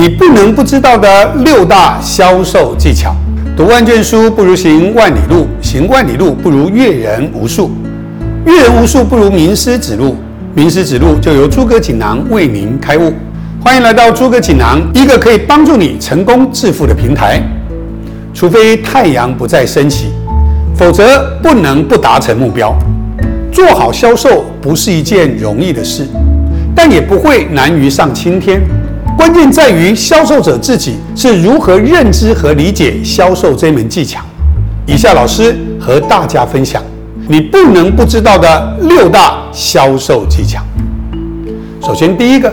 你不能不知道的六大销售技巧。读万卷书不如行万里路，行万里路不如阅人无数，阅人无数不如名师指路，名师指路就由诸葛锦囊为您开悟。欢迎来到诸葛锦囊，一个可以帮助你成功致富的平台。除非太阳不再升起，否则不能不达成目标。做好销售不是一件容易的事，但也不会难于上青天。关键在于销售者自己是如何认知和理解销售这门技巧。以下老师和大家分享你不能不知道的六大销售技巧。首先，第一个，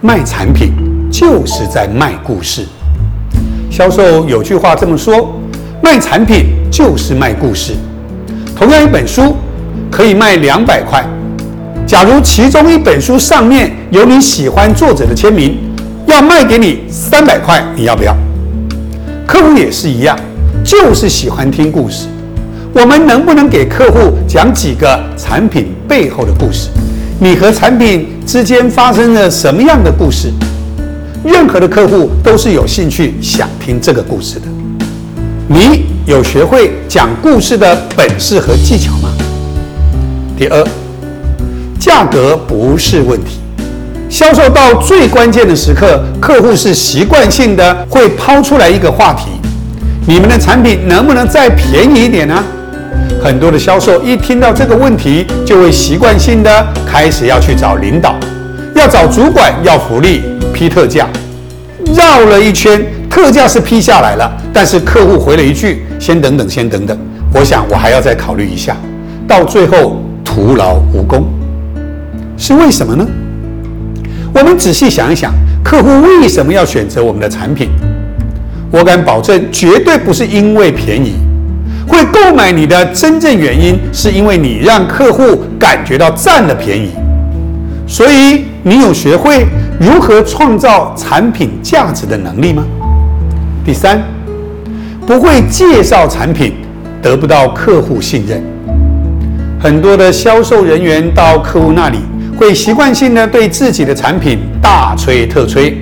卖产品就是在卖故事。销售有句话这么说：卖产品就是卖故事。同样一本书。可以卖两百块。假如其中一本书上面有你喜欢作者的签名，要卖给你三百块，你要不要？客户也是一样，就是喜欢听故事。我们能不能给客户讲几个产品背后的故事？你和产品之间发生了什么样的故事？任何的客户都是有兴趣想听这个故事的。你有学会讲故事的本事和技巧吗？第二，价格不是问题。销售到最关键的时刻，客户是习惯性的会抛出来一个话题：你们的产品能不能再便宜一点呢？很多的销售一听到这个问题，就会习惯性的开始要去找领导，要找主管要福利批特价。绕了一圈，特价是批下来了，但是客户回了一句：“先等等，先等等，我想我还要再考虑一下。”到最后。徒劳无功，是为什么呢？我们仔细想一想，客户为什么要选择我们的产品？我敢保证，绝对不是因为便宜。会购买你的真正原因，是因为你让客户感觉到占了便宜。所以，你有学会如何创造产品价值的能力吗？第三，不会介绍产品，得不到客户信任。很多的销售人员到客户那里，会习惯性的对自己的产品大吹特吹，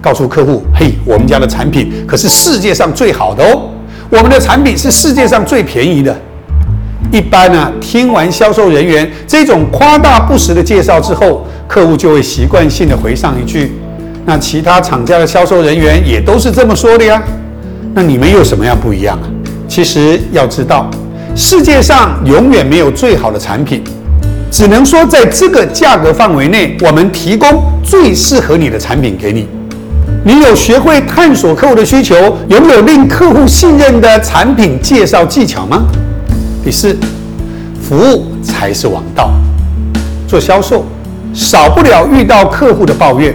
告诉客户：“嘿，我们家的产品可是世界上最好的哦，我们的产品是世界上最便宜的。”一般呢，听完销售人员这种夸大不实的介绍之后，客户就会习惯性的回上一句：“那其他厂家的销售人员也都是这么说的呀，那你们有什么样不一样啊？”其实要知道。世界上永远没有最好的产品，只能说在这个价格范围内，我们提供最适合你的产品给你。你有学会探索客户的需求，拥有令客户信任的产品介绍技巧吗？第四，服务才是王道。做销售，少不了遇到客户的抱怨：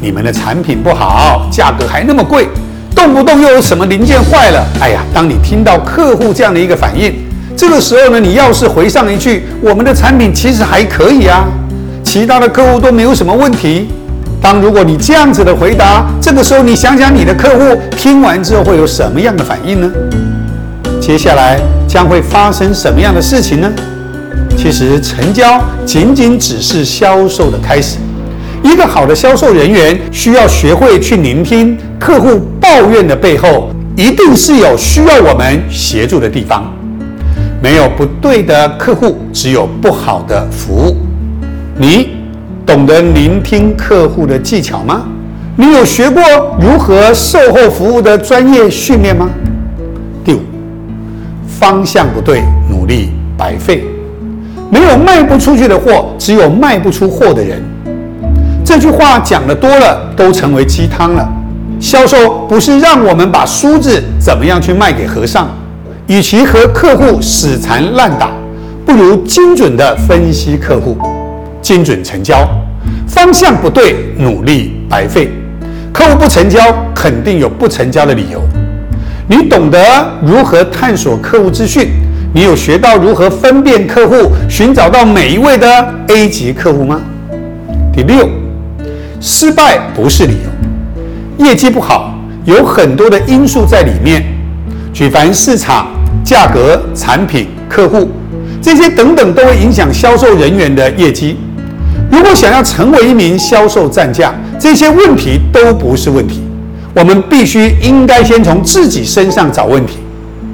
你们的产品不好，价格还那么贵，动不动又有什么零件坏了。哎呀，当你听到客户这样的一个反应，这个时候呢，你要是回上一句“我们的产品其实还可以啊，其他的客户都没有什么问题”，当如果你这样子的回答，这个时候你想想你的客户听完之后会有什么样的反应呢？接下来将会发生什么样的事情呢？其实成交仅仅只是销售的开始。一个好的销售人员需要学会去聆听客户抱怨的背后，一定是有需要我们协助的地方。没有不对的客户，只有不好的服务。你懂得聆听客户的技巧吗？你有学过如何售后服务的专业训练吗？第五，方向不对，努力白费。没有卖不出去的货，只有卖不出货的人。这句话讲的多了，都成为鸡汤了。销售不是让我们把梳子怎么样去卖给和尚。与其和客户死缠烂打，不如精准的分析客户，精准成交。方向不对，努力白费。客户不成交，肯定有不成交的理由。你懂得如何探索客户资讯？你有学到如何分辨客户，寻找到每一位的 A 级客户吗？第六，失败不是理由。业绩不好，有很多的因素在里面，举凡市场。价格、产品、客户这些等等都会影响销售人员的业绩。如果想要成为一名销售战将，这些问题都不是问题。我们必须应该先从自己身上找问题。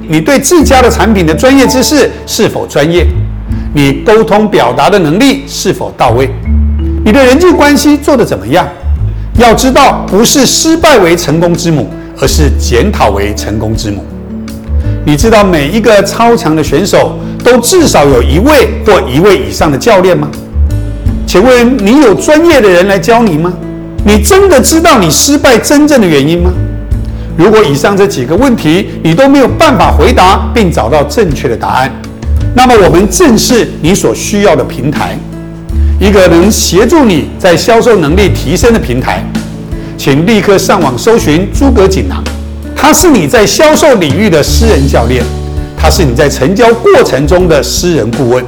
你对自家的产品的专业知识是否专业？你沟通表达的能力是否到位？你的人际关系做得怎么样？要知道，不是失败为成功之母，而是检讨为成功之母。你知道每一个超强的选手都至少有一位或一位以上的教练吗？请问你有专业的人来教你吗？你真的知道你失败真正的原因吗？如果以上这几个问题你都没有办法回答并找到正确的答案，那么我们正是你所需要的平台，一个能协助你在销售能力提升的平台。请立刻上网搜寻诸葛锦囊，他是你在销售领域的私人教练，他是你在成交过程中的私人顾问。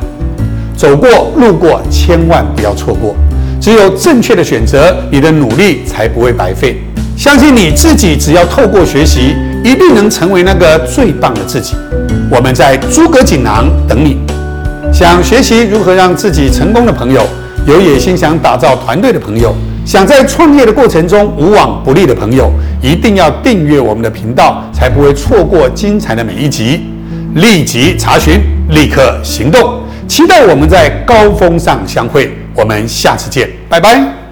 走过路过，千万不要错过。只有正确的选择，你的努力才不会白费。相信你自己，只要透过学习，一定能成为那个最棒的自己。我们在诸葛锦囊等你。想学习如何让自己成功的朋友，有野心想打造团队的朋友，想在创业的过程中无往不利的朋友，一定要订阅我们的频道，才不会错过精彩的每一集。立即查询，立刻行动。期待我们在高峰上相会，我们下次见，拜拜。